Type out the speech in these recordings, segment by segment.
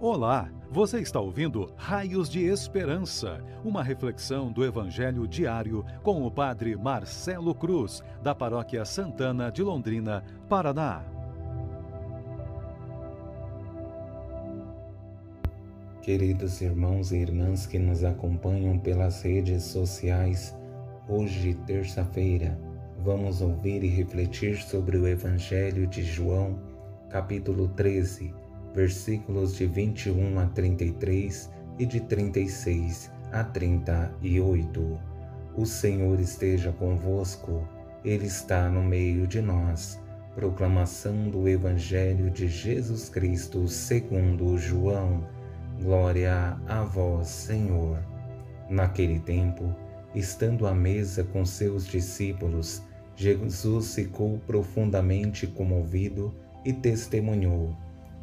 Olá, você está ouvindo Raios de Esperança, uma reflexão do Evangelho diário com o Padre Marcelo Cruz, da Paróquia Santana de Londrina, Paraná. Queridos irmãos e irmãs que nos acompanham pelas redes sociais, hoje, terça-feira, vamos ouvir e refletir sobre o Evangelho de João, capítulo 13 versículos de 21 a 33 e de 36 a 38. O Senhor esteja convosco, Ele está no meio de nós. Proclamação do Evangelho de Jesus Cristo segundo João. Glória a vós, Senhor. Naquele tempo, estando à mesa com seus discípulos, Jesus ficou profundamente comovido e testemunhou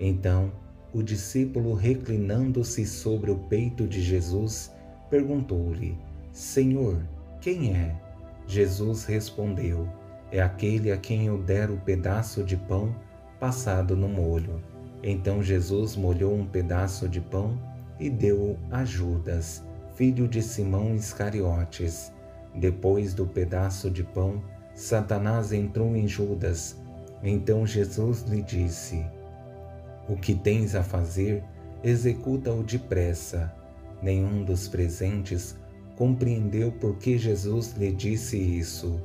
Então, o discípulo, reclinando-se sobre o peito de Jesus, perguntou-lhe: Senhor, quem é? Jesus respondeu: É aquele a quem eu der o pedaço de pão passado no molho. Então Jesus molhou um pedaço de pão e deu a Judas, filho de Simão Iscariotes. Depois do pedaço de pão, Satanás entrou em Judas. Então Jesus lhe disse: o que tens a fazer, executa-o depressa. Nenhum dos presentes compreendeu por que Jesus lhe disse isso.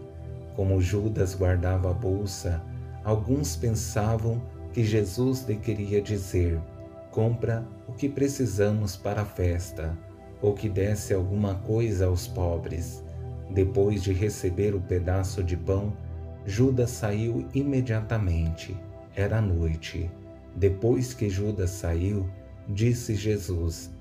Como Judas guardava a bolsa, alguns pensavam que Jesus lhe queria dizer: compra o que precisamos para a festa, ou que desse alguma coisa aos pobres. Depois de receber o pedaço de pão, Judas saiu imediatamente. Era noite. Depois que Judas saiu, disse Jesus: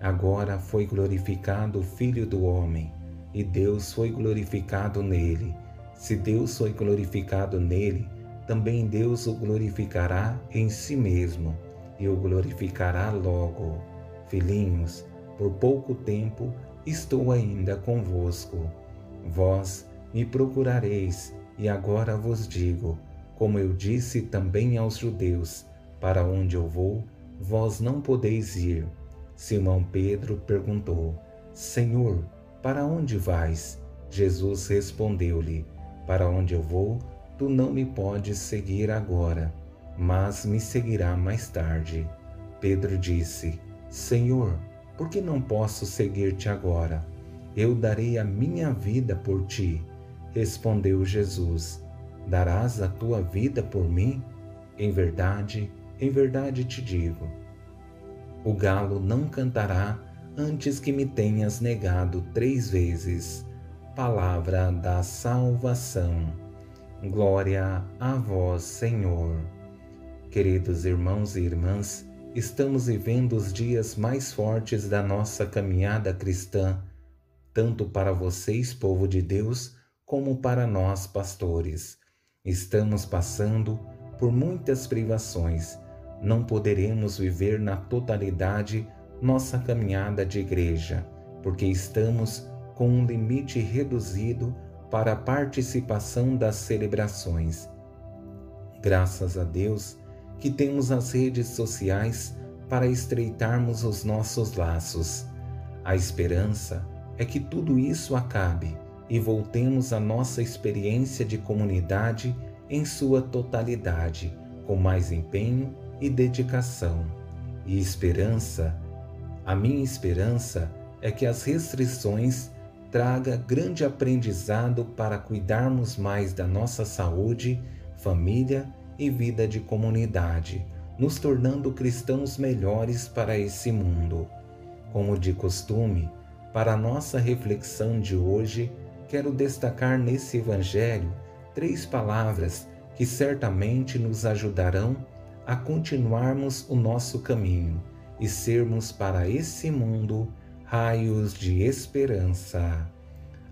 Agora foi glorificado o Filho do Homem, e Deus foi glorificado nele. Se Deus foi glorificado nele, também Deus o glorificará em si mesmo, e o glorificará logo. Filhinhos, por pouco tempo estou ainda convosco. Vós me procurareis, e agora vos digo, como eu disse também aos judeus, para onde eu vou, vós não podeis ir. Simão Pedro perguntou: Senhor, para onde vais? Jesus respondeu-lhe: Para onde eu vou, tu não me podes seguir agora, mas me seguirá mais tarde. Pedro disse: Senhor, por que não posso seguir-te agora? Eu darei a minha vida por ti. Respondeu Jesus: Darás a tua vida por mim? Em verdade, em verdade te digo: o galo não cantará antes que me tenhas negado três vezes. Palavra da salvação. Glória a vós, Senhor. Queridos irmãos e irmãs, estamos vivendo os dias mais fortes da nossa caminhada cristã, tanto para vocês, povo de Deus, como para nós, pastores. Estamos passando por muitas privações não poderemos viver na totalidade nossa caminhada de igreja, porque estamos com um limite reduzido para a participação das celebrações. Graças a Deus que temos as redes sociais para estreitarmos os nossos laços. A esperança é que tudo isso acabe e voltemos à nossa experiência de comunidade em sua totalidade, com mais empenho e dedicação e esperança. A minha esperança é que as restrições traga grande aprendizado para cuidarmos mais da nossa saúde, família e vida de comunidade, nos tornando cristãos melhores para esse mundo. Como de costume, para nossa reflexão de hoje, quero destacar nesse Evangelho três palavras que certamente nos ajudarão a continuarmos o nosso caminho e sermos para esse mundo raios de esperança.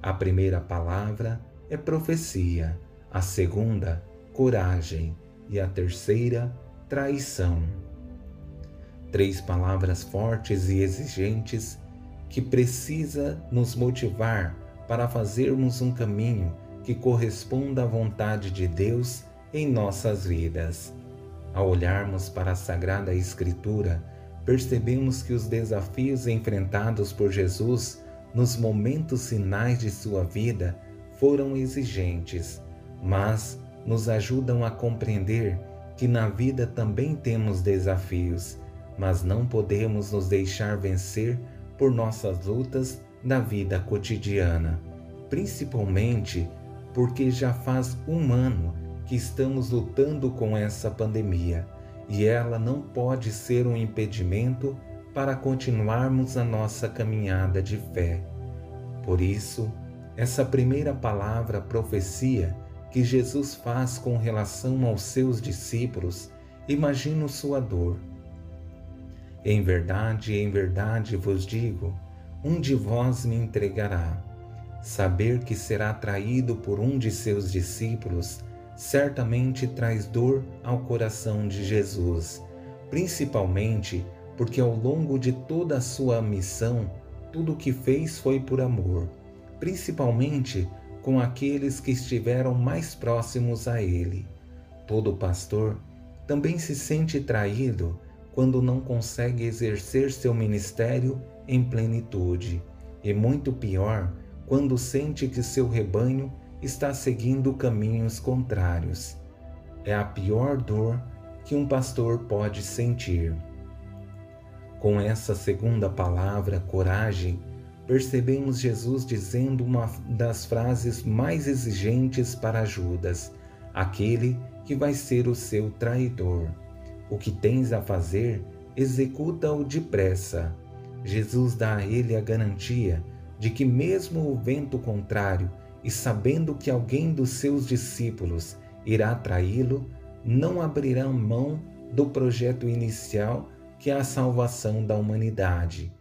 A primeira palavra é profecia, a segunda, coragem e a terceira, traição. Três palavras fortes e exigentes que precisa nos motivar para fazermos um caminho que corresponda à vontade de Deus em nossas vidas. Ao olharmos para a Sagrada Escritura, percebemos que os desafios enfrentados por Jesus nos momentos finais de sua vida foram exigentes, mas nos ajudam a compreender que na vida também temos desafios, mas não podemos nos deixar vencer por nossas lutas na vida cotidiana, principalmente porque já faz um ano que estamos lutando com essa pandemia e ela não pode ser um impedimento para continuarmos a nossa caminhada de fé. Por isso, essa primeira palavra profecia que Jesus faz com relação aos seus discípulos, imagino sua dor. Em verdade, em verdade vos digo, um de vós me entregará. Saber que será traído por um de seus discípulos certamente traz dor ao coração de Jesus, principalmente porque ao longo de toda a sua missão, tudo o que fez foi por amor, principalmente com aqueles que estiveram mais próximos a ele. Todo pastor também se sente traído quando não consegue exercer seu ministério em plenitude, e muito pior quando sente que seu rebanho está seguindo caminhos contrários. É a pior dor que um pastor pode sentir. Com essa segunda palavra, coragem, percebemos Jesus dizendo uma das frases mais exigentes para Judas, aquele que vai ser o seu traidor. O que tens a fazer, executa-o depressa. Jesus dá a ele a garantia de que, mesmo o vento contrário, e sabendo que alguém dos seus discípulos irá traí-lo, não abrirá mão do projeto inicial que é a salvação da humanidade.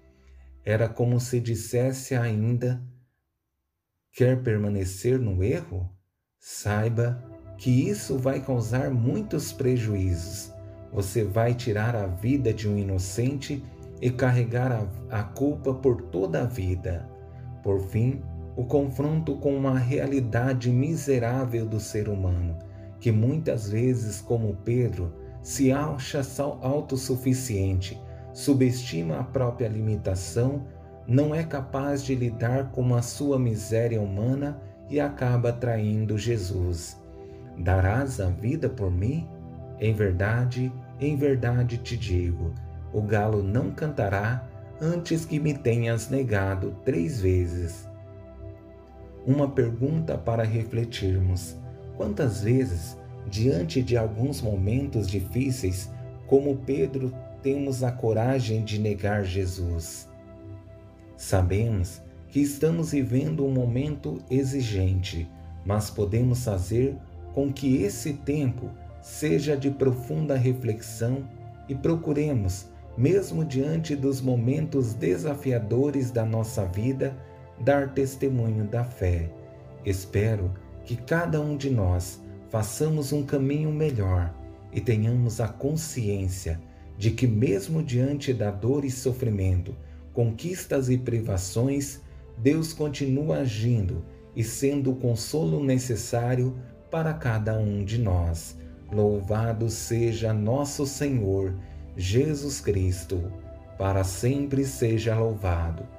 Era como se dissesse ainda: Quer permanecer no erro? Saiba que isso vai causar muitos prejuízos. Você vai tirar a vida de um inocente e carregar a, a culpa por toda a vida. Por fim, o confronto com uma realidade miserável do ser humano, que muitas vezes, como Pedro, se acha autossuficiente, subestima a própria limitação, não é capaz de lidar com a sua miséria humana e acaba traindo Jesus. Darás a vida por mim? Em verdade, em verdade te digo: o galo não cantará antes que me tenhas negado três vezes. Uma pergunta para refletirmos: quantas vezes, diante de alguns momentos difíceis, como Pedro, temos a coragem de negar Jesus? Sabemos que estamos vivendo um momento exigente, mas podemos fazer com que esse tempo seja de profunda reflexão e procuremos mesmo diante dos momentos desafiadores da nossa vida, dar testemunho da fé. Espero que cada um de nós façamos um caminho melhor e tenhamos a consciência de que, mesmo diante da dor e sofrimento, conquistas e privações, Deus continua agindo e sendo o consolo necessário para cada um de nós. Louvado seja nosso Senhor Jesus Cristo, para sempre seja louvado.